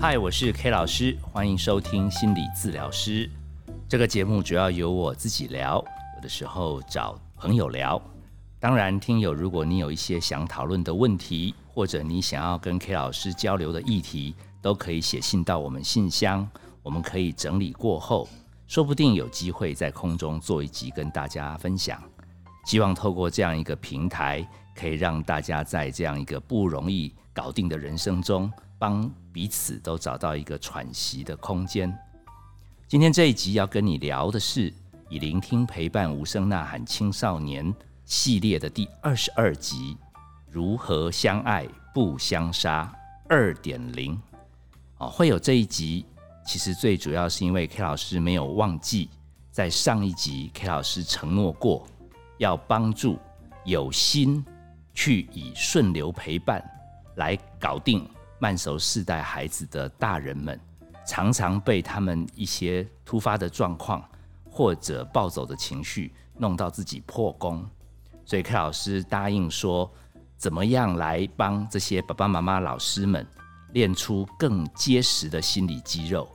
嗨，我是 K 老师，欢迎收听心理治疗师。这个节目主要由我自己聊，有的时候找朋友聊。当然，听友如果你有一些想讨论的问题，或者你想要跟 K 老师交流的议题，都可以写信到我们信箱，我们可以整理过后，说不定有机会在空中做一集跟大家分享。希望透过这样一个平台，可以让大家在这样一个不容易搞定的人生中。帮彼此都找到一个喘息的空间。今天这一集要跟你聊的是以聆听陪伴无声呐喊青少年系列的第二十二集：如何相爱不相杀二点零。哦，会有这一集，其实最主要是因为 K 老师没有忘记在上一集 K 老师承诺过要帮助有心去以顺流陪伴来搞定。慢熟世代孩子的大人们，常常被他们一些突发的状况或者暴走的情绪弄到自己破功，所以 K 老师答应说，怎么样来帮这些爸爸妈妈、老师们练出更结实的心理肌肉？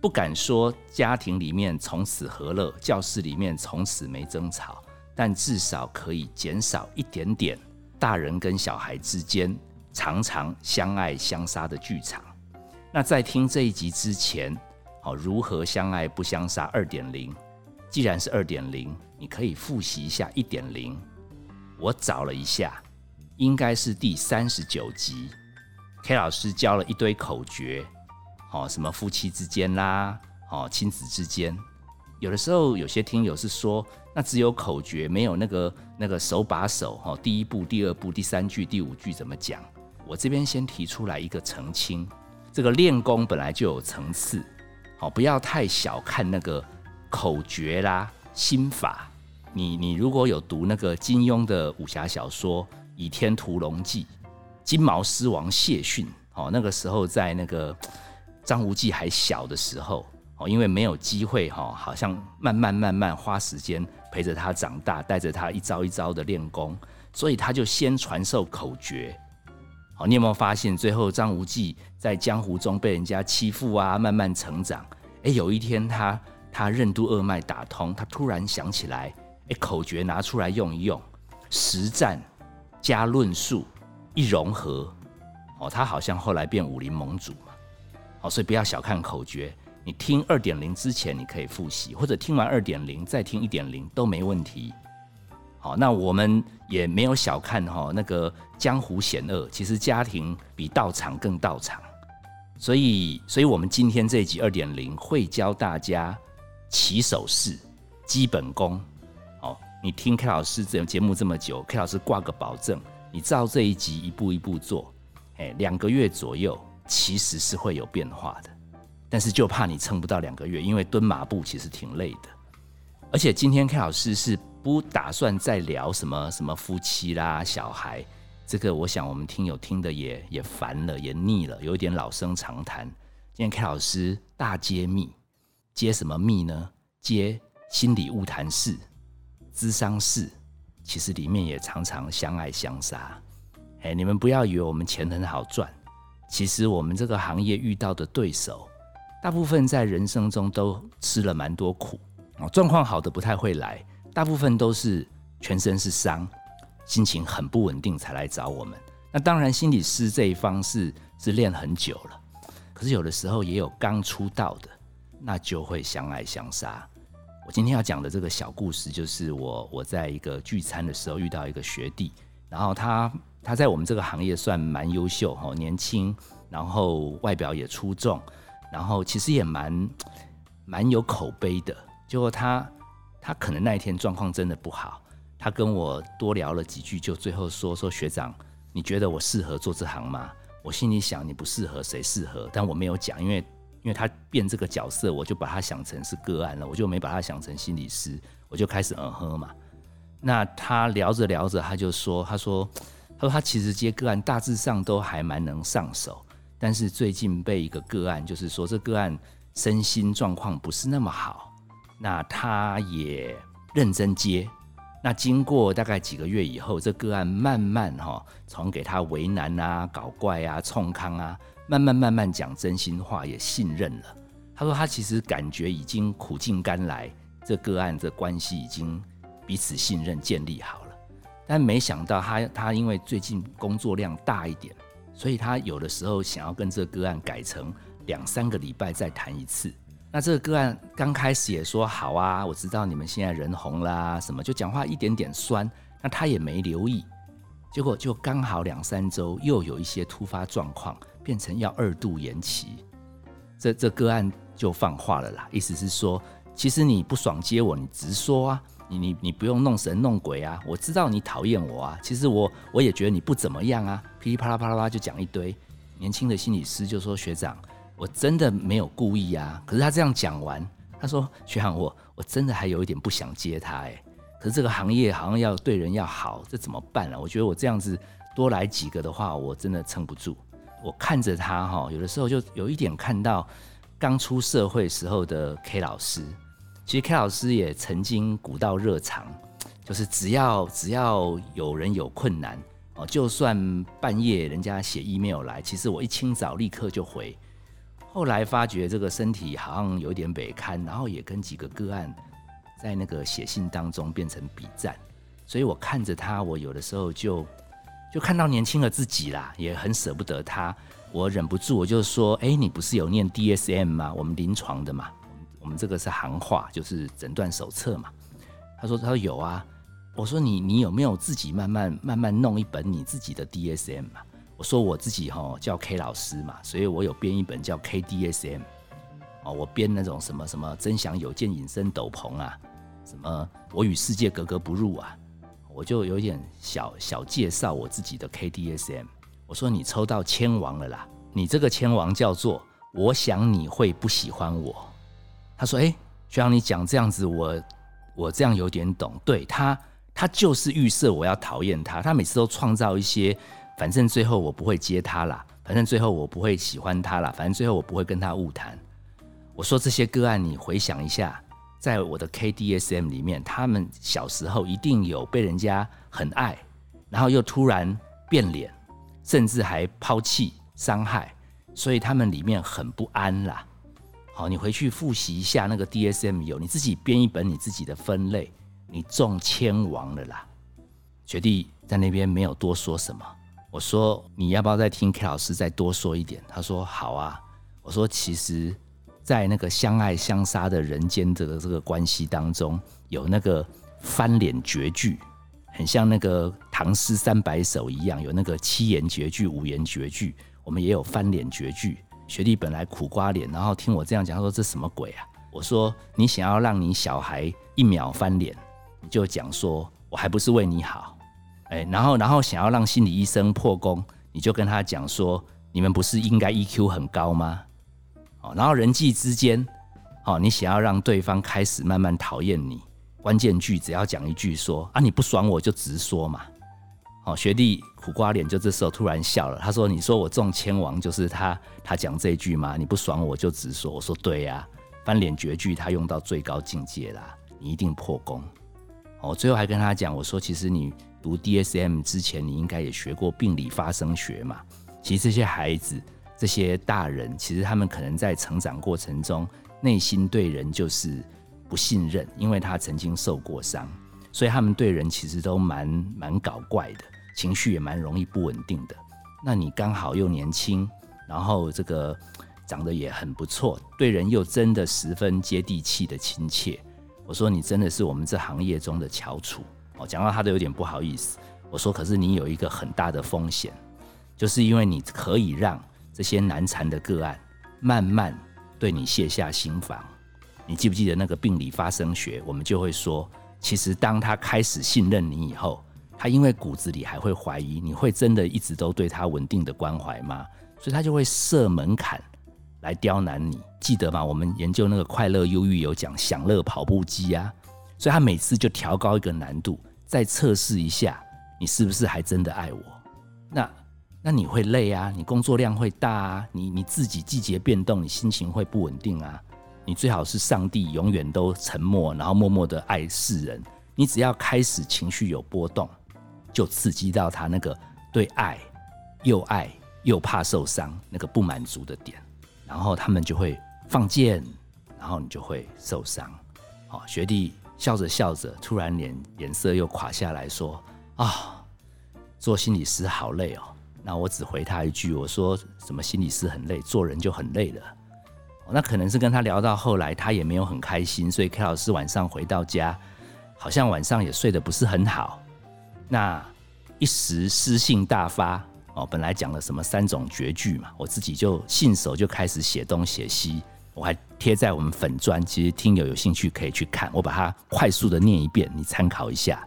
不敢说家庭里面从此和乐，教室里面从此没争吵，但至少可以减少一点点大人跟小孩之间。常常相爱相杀的剧场。那在听这一集之前，好，如何相爱不相杀二点零？既然是二点零，你可以复习一下一点零。我找了一下，应该是第三十九集。K 老师教了一堆口诀，好，什么夫妻之间啦，好，亲子之间。有的时候有些听友是说。那只有口诀，没有那个那个手把手哈，第一步、第二步、第三句、第五句怎么讲？我这边先提出来一个澄清，这个练功本来就有层次，好，不要太小看那个口诀啦、心法。你你如果有读那个金庸的武侠小说《倚天屠龙记》，金毛狮王谢逊，哦，那个时候在那个张无忌还小的时候。哦因为没有机会哈，好像慢慢慢慢花时间陪着他长大，带着他一招一招的练功，所以他就先传授口诀。你有没有发现，最后张无忌在江湖中被人家欺负啊，慢慢成长。哎，有一天他他任督二脉打通，他突然想起来，哎，口诀拿出来用一用，实战加论述一融合，哦，他好像后来变武林盟主嘛。好，所以不要小看口诀。你听二点零之前，你可以复习，或者听完二点零再听一点零都没问题。好，那我们也没有小看哈那个江湖险恶，其实家庭比道场更道场。所以，所以我们今天这一集二点零会教大家起手式、基本功。好，你听 K 老师这节目这么久，K 老师挂个保证，你照这一集一步一步做，哎，两个月左右其实是会有变化的。但是就怕你撑不到两个月，因为蹲马步其实挺累的。而且今天 K 老师是不打算再聊什么什么夫妻啦、小孩，这个我想我们听友听的也也烦了，也腻了，有一点老生常谈。今天 K 老师大揭秘，揭什么秘呢？揭心理物谈室、智商室，其实里面也常常相爱相杀。哎，你们不要以为我们钱很好赚，其实我们这个行业遇到的对手。大部分在人生中都吃了蛮多苦状况好的不太会来，大部分都是全身是伤，心情很不稳定才来找我们。那当然，心理师这一方是是练很久了，可是有的时候也有刚出道的，那就会相爱相杀。我今天要讲的这个小故事，就是我我在一个聚餐的时候遇到一个学弟，然后他他在我们这个行业算蛮优秀哈，年轻，然后外表也出众。然后其实也蛮蛮有口碑的，结果他他可能那一天状况真的不好，他跟我多聊了几句，就最后说说学长，你觉得我适合做这行吗？我心里想你不适合，谁适合？但我没有讲，因为因为他变这个角色，我就把他想成是个案了，我就没把他想成心理师，我就开始嗯哼嘛。那他聊着聊着，他就说，他说他说他其实接个案大致上都还蛮能上手。但是最近被一个个案，就是说这个案身心状况不是那么好，那他也认真接，那经过大概几个月以后，这个案慢慢哈，从给他为难啊、搞怪啊、冲康啊，慢慢慢慢讲真心话，也信任了。他说他其实感觉已经苦尽甘来，这个案这关系已经彼此信任建立好了。但没想到他他因为最近工作量大一点，所以他有的时候想要跟这个案改成两三个礼拜再谈一次。那这个个案刚开始也说好啊，我知道你们现在人红啦，什么就讲话一点点酸，那他也没留意，结果就刚好两三周又有一些突发状况，变成要二度延期，这这个案就放话了啦，意思是说，其实你不爽接我，你直说啊，你你你不用弄神弄鬼啊，我知道你讨厌我啊，其实我我也觉得你不怎么样啊，噼里啪啦啪啦啪就讲一堆，年轻的心理师就说学长。我真的没有故意啊！可是他这样讲完，他说：“学长，我我真的还有一点不想接他哎。可是这个行业好像要对人要好，这怎么办啊？我觉得我这样子多来几个的话，我真的撑不住。我看着他哈，有的时候就有一点看到刚出社会时候的 K 老师。其实 K 老师也曾经古道热肠，就是只要只要有人有困难哦，就算半夜人家写 email 来，其实我一清早立刻就回。”后来发觉这个身体好像有点北堪，然后也跟几个个案在那个写信当中变成比战，所以我看着他，我有的时候就就看到年轻的自己啦，也很舍不得他，我忍不住我就说：哎，你不是有念 DSM 吗？我们临床的嘛，我们这个是行话，就是诊断手册嘛。他说他说有啊，我说你你有没有自己慢慢慢慢弄一本你自己的 DSM 嘛？说我自己哈叫 K 老师嘛，所以我有编一本叫 KDSM 哦，我编那种什么什么真想有件隐身斗篷啊，什么我与世界格格不入啊，我就有点小小介绍我自己的 KDSM。我说你抽到千王了啦，你这个千王叫做我想你会不喜欢我。他说哎，就像你讲这样子，我我这样有点懂。对他，他就是预设我要讨厌他，他每次都创造一些。反正最后我不会接他啦，反正最后我不会喜欢他啦，反正最后我不会跟他误谈。我说这些个案，你回想一下，在我的 KDSM 里面，他们小时候一定有被人家很爱，然后又突然变脸，甚至还抛弃、伤害，所以他们里面很不安啦。好，你回去复习一下那个 DSM 有，你自己编一本你自己的分类，你中千王了啦。学弟在那边没有多说什么。我说你要不要再听 K 老师再多说一点？他说好啊。我说其实，在那个相爱相杀的人间这个这个关系当中，有那个翻脸绝句，很像那个唐诗三百首一样，有那个七言绝句、五言绝句，我们也有翻脸绝句。学弟本来苦瓜脸，然后听我这样讲，他说这什么鬼啊？我说你想要让你小孩一秒翻脸，你就讲说我还不是为你好。哎，然后，然后想要让心理医生破功，你就跟他讲说，你们不是应该 EQ 很高吗？哦，然后人际之间，哦，你想要让对方开始慢慢讨厌你，关键句只要讲一句说啊，你不爽我就直说嘛。哦，学弟苦瓜脸就这时候突然笑了，他说：“你说我中千王就是他，他讲这句吗？你不爽我就直说。”我说：“对呀，翻脸绝句他用到最高境界啦，你一定破功。”哦最后还跟他讲，我说：“其实你。”读 DSM 之前，你应该也学过病理发生学嘛？其实这些孩子、这些大人，其实他们可能在成长过程中，内心对人就是不信任，因为他曾经受过伤，所以他们对人其实都蛮蛮搞怪的，情绪也蛮容易不稳定的。那你刚好又年轻，然后这个长得也很不错，对人又真的十分接地气的亲切。我说你真的是我们这行业中的翘楚。讲到他都有点不好意思，我说：“可是你有一个很大的风险，就是因为你可以让这些难缠的个案慢慢对你卸下心防。你记不记得那个病理发生学？我们就会说，其实当他开始信任你以后，他因为骨子里还会怀疑，你会真的一直都对他稳定的关怀吗？所以他就会设门槛来刁难你。记得吗？我们研究那个快乐忧郁有讲享乐跑步机啊，所以他每次就调高一个难度。”再测试一下，你是不是还真的爱我？那那你会累啊，你工作量会大啊，你你自己季节变动，你心情会不稳定啊。你最好是上帝永远都沉默，然后默默的爱世人，你只要开始情绪有波动，就刺激到他那个对爱又爱又怕受伤那个不满足的点，然后他们就会放箭，然后你就会受伤。好，学弟笑着笑着，突然脸脸色又垮下来说：“啊，做心理师好累哦。”那我只回他一句：“我说什么心理师很累，做人就很累了。”那可能是跟他聊到后来，他也没有很开心，所以 K 老师晚上回到家。好像晚上也睡得不是很好，那一时诗性大发哦，本来讲了什么三种绝句嘛，我自己就信手就开始写东写西，我还贴在我们粉砖，其实听友有兴趣可以去看，我把它快速的念一遍，你参考一下。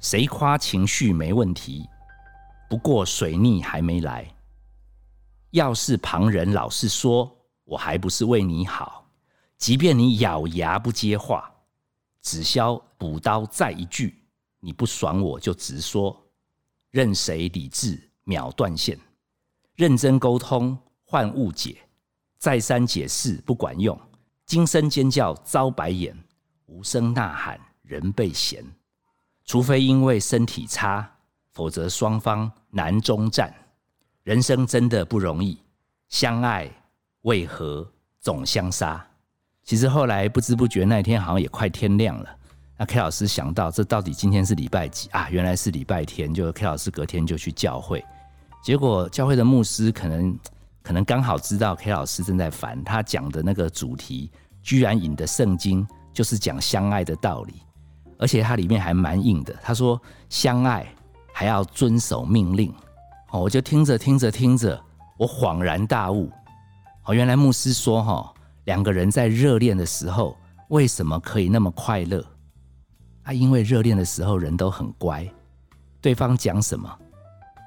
谁夸情绪没问题？不过水逆还没来。要是旁人老是说我还不是为你好，即便你咬牙不接话。只消补刀再一句，你不爽我就直说，任谁理智秒断线。认真沟通换误解，再三解释不管用，惊声尖叫遭白眼，无声呐喊人被嫌。除非因为身体差，否则双方难终战。人生真的不容易，相爱为何总相杀？其实后来不知不觉那一天好像也快天亮了。那 K 老师想到这到底今天是礼拜几啊？原来是礼拜天，就 K 老师隔天就去教会。结果教会的牧师可能可能刚好知道 K 老师正在烦，他讲的那个主题居然引的圣经就是讲相爱的道理，而且它里面还蛮硬的。他说相爱还要遵守命令。哦，我就听着听着听着，我恍然大悟。哦，原来牧师说哈。两个人在热恋的时候，为什么可以那么快乐？啊，因为热恋的时候人都很乖，对方讲什么，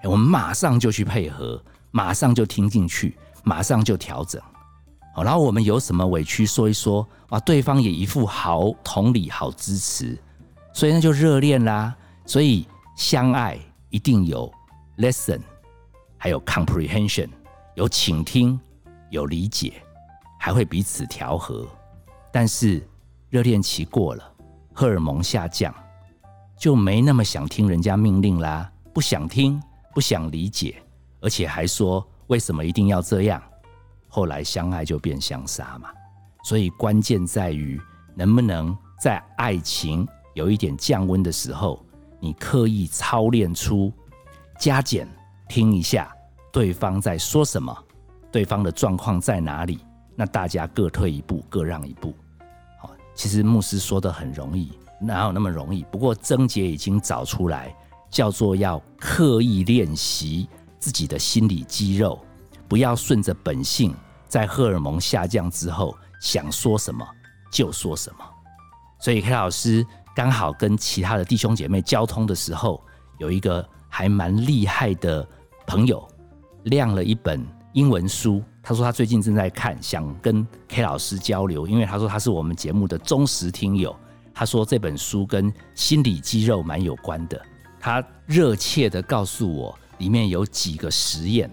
我们马上就去配合，马上就听进去，马上就调整。好，然后我们有什么委屈说一说，哇，对方也一副好同理、好支持，所以那就热恋啦。所以相爱一定有 listen，还有 comprehension，有倾听，有理解。还会彼此调和，但是热恋期过了，荷尔蒙下降，就没那么想听人家命令啦，不想听，不想理解，而且还说为什么一定要这样？后来相爱就变相杀嘛。所以关键在于能不能在爱情有一点降温的时候，你刻意操练出加减，听一下对方在说什么，对方的状况在哪里。那大家各退一步，各让一步。好，其实牧师说的很容易，哪有那么容易？不过症结已经找出来，叫做要刻意练习自己的心理肌肉，不要顺着本性，在荷尔蒙下降之后想说什么就说什么。所以 K 老师刚好跟其他的弟兄姐妹交通的时候，有一个还蛮厉害的朋友，亮了一本英文书。他说他最近正在看，想跟 K 老师交流，因为他说他是我们节目的忠实听友。他说这本书跟心理肌肉蛮有关的。他热切的告诉我，里面有几个实验，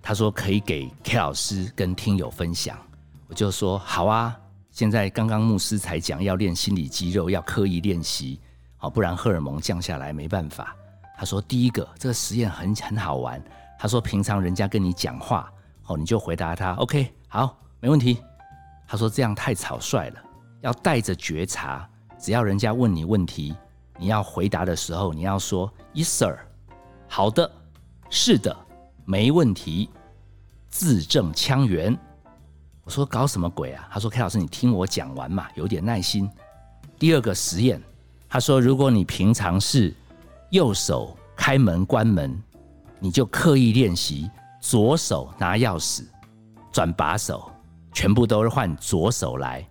他说可以给 K 老师跟听友分享。我就说好啊，现在刚刚牧师才讲要练心理肌肉，要刻意练习，好不然荷尔蒙降下来没办法。他说第一个这个实验很很好玩。他说平常人家跟你讲话。哦，你就回答他，OK，好，没问题。他说这样太草率了，要带着觉察。只要人家问你问题，你要回答的时候，你要说 Yes, sir。好的，是的，没问题。字正腔圆。我说搞什么鬼啊？他说 K 老师，你听我讲完嘛，有点耐心。第二个实验，他说如果你平常是右手开门关门，你就刻意练习。左手拿钥匙，转把手，全部都是换左手来。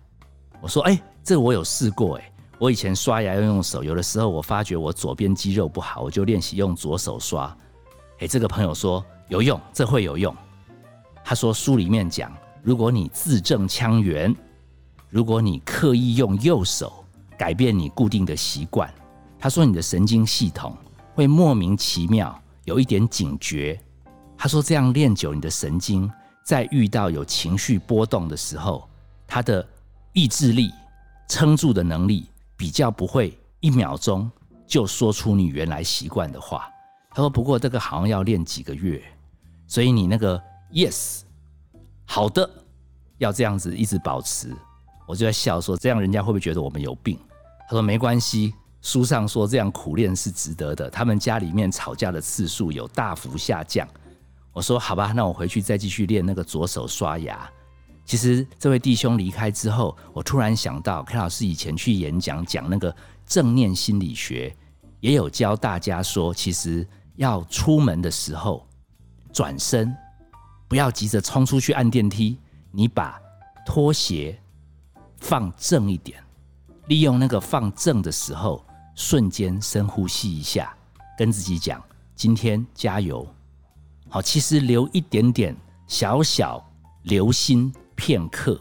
我说：“哎，这我有试过哎，我以前刷牙要用手，有的时候我发觉我左边肌肉不好，我就练习用左手刷。哎，这个朋友说有用，这会有用。他说书里面讲，如果你字正腔圆，如果你刻意用右手改变你固定的习惯，他说你的神经系统会莫名其妙有一点警觉。”他说：“这样练久，你的神经在遇到有情绪波动的时候，他的意志力撑住的能力比较不会一秒钟就说出你原来习惯的话。他说：“不过这个好像要练几个月，所以你那个 yes，好的，要这样子一直保持。”我就在笑说：“这样人家会不会觉得我们有病？”他说：“没关系，书上说这样苦练是值得的。他们家里面吵架的次数有大幅下降。”我说：“好吧，那我回去再继续练那个左手刷牙。”其实这位弟兄离开之后，我突然想到，K 老师以前去演讲讲那个正念心理学，也有教大家说，其实要出门的时候转身，不要急着冲出去按电梯，你把拖鞋放正一点，利用那个放正的时候，瞬间深呼吸一下，跟自己讲：今天加油。好，其实留一点点小小留心。片刻，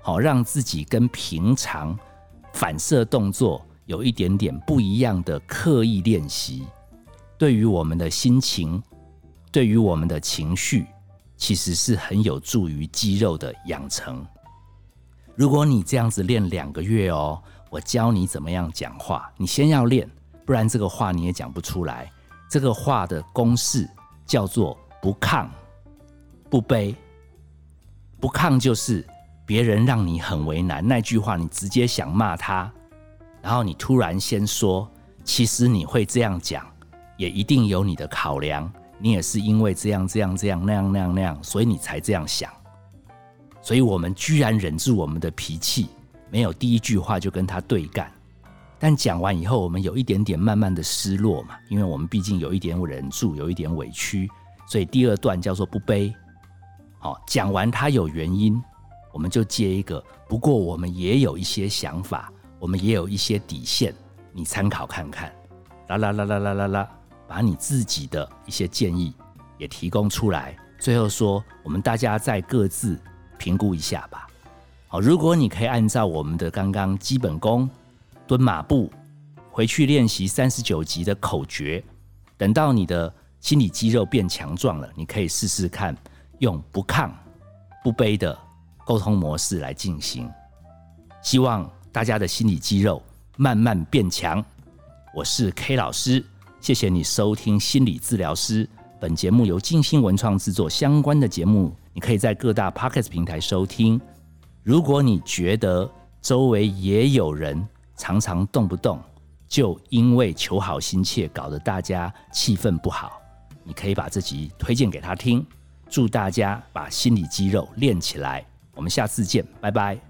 好让自己跟平常反射动作有一点点不一样的刻意练习，对于我们的心情，对于我们的情绪，其实是很有助于肌肉的养成。如果你这样子练两个月哦，我教你怎么样讲话，你先要练，不然这个话你也讲不出来。这个话的公式叫做不亢不卑。不抗就是别人让你很为难，那句话你直接想骂他，然后你突然先说，其实你会这样讲，也一定有你的考量，你也是因为这样这样这样那样那样那样，所以你才这样想。所以我们居然忍住我们的脾气，没有第一句话就跟他对干，但讲完以后，我们有一点点慢慢的失落嘛，因为我们毕竟有一点忍住，有一点委屈，所以第二段叫做不悲。好，讲完他有原因，我们就接一个。不过我们也有一些想法，我们也有一些底线，你参考看看。啦啦啦啦啦啦啦，把你自己的一些建议也提供出来。最后说，我们大家再各自评估一下吧。好，如果你可以按照我们的刚刚基本功蹲马步，回去练习三十九集的口诀，等到你的心理肌肉变强壮了，你可以试试看。用不抗、不卑的沟通模式来进行，希望大家的心理肌肉慢慢变强。我是 K 老师，谢谢你收听心理治疗师。本节目由静心文创制作，相关的节目你可以在各大 Podcast 平台收听。如果你觉得周围也有人常常动不动就因为求好心切，搞得大家气氛不好，你可以把这集推荐给他听。祝大家把心理肌肉练起来，我们下次见，拜拜。